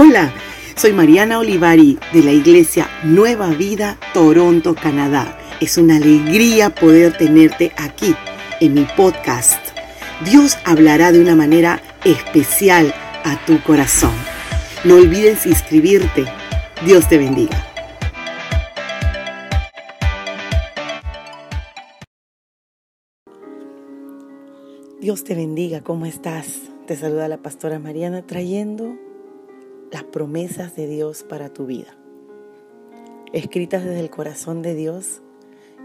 Hola, soy Mariana Olivari de la Iglesia Nueva Vida, Toronto, Canadá. Es una alegría poder tenerte aquí en mi podcast. Dios hablará de una manera especial a tu corazón. No olvides inscribirte. Dios te bendiga. Dios te bendiga, ¿cómo estás? Te saluda la pastora Mariana trayendo las promesas de Dios para tu vida, escritas desde el corazón de Dios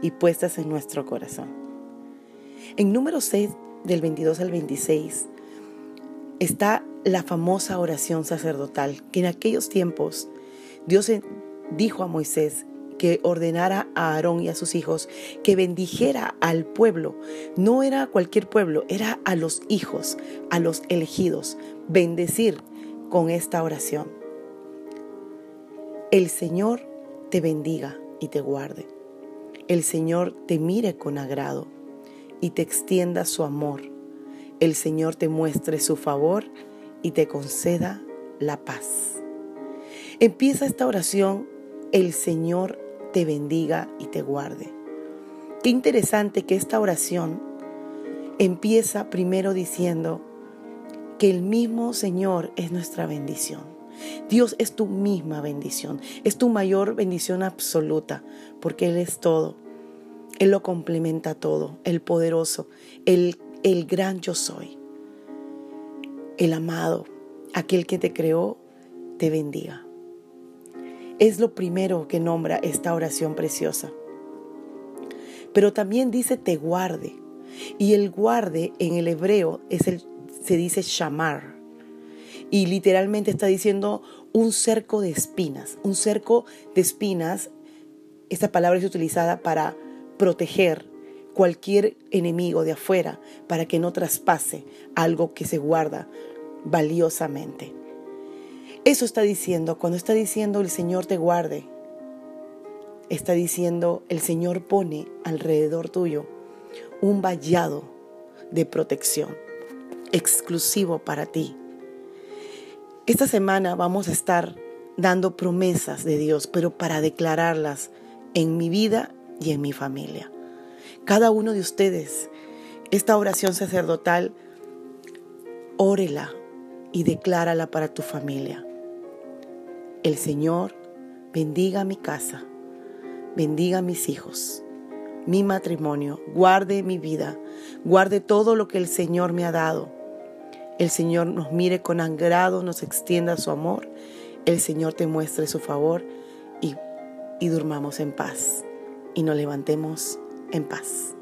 y puestas en nuestro corazón. En número 6, del 22 al 26, está la famosa oración sacerdotal, que en aquellos tiempos Dios dijo a Moisés que ordenara a Aarón y a sus hijos que bendijera al pueblo. No era cualquier pueblo, era a los hijos, a los elegidos. Bendecir con esta oración. El Señor te bendiga y te guarde. El Señor te mire con agrado y te extienda su amor. El Señor te muestre su favor y te conceda la paz. Empieza esta oración, el Señor te bendiga y te guarde. Qué interesante que esta oración empieza primero diciendo, el mismo Señor es nuestra bendición. Dios es tu misma bendición, es tu mayor bendición absoluta, porque Él es todo. Él lo complementa todo, el poderoso, el, el gran yo soy, el amado, aquel que te creó, te bendiga. Es lo primero que nombra esta oración preciosa. Pero también dice te guarde. Y el guarde en el hebreo es el se dice shamar. Y literalmente está diciendo un cerco de espinas. Un cerco de espinas, esta palabra es utilizada para proteger cualquier enemigo de afuera, para que no traspase algo que se guarda valiosamente. Eso está diciendo, cuando está diciendo el Señor te guarde, está diciendo el Señor pone alrededor tuyo un vallado de protección exclusivo para ti. Esta semana vamos a estar dando promesas de Dios, pero para declararlas en mi vida y en mi familia. Cada uno de ustedes, esta oración sacerdotal, órela y declárala para tu familia. El Señor bendiga mi casa, bendiga mis hijos, mi matrimonio, guarde mi vida, guarde todo lo que el Señor me ha dado el Señor nos mire con agrado, nos extienda su amor, el Señor te muestre su favor y, y durmamos en paz y nos levantemos en paz.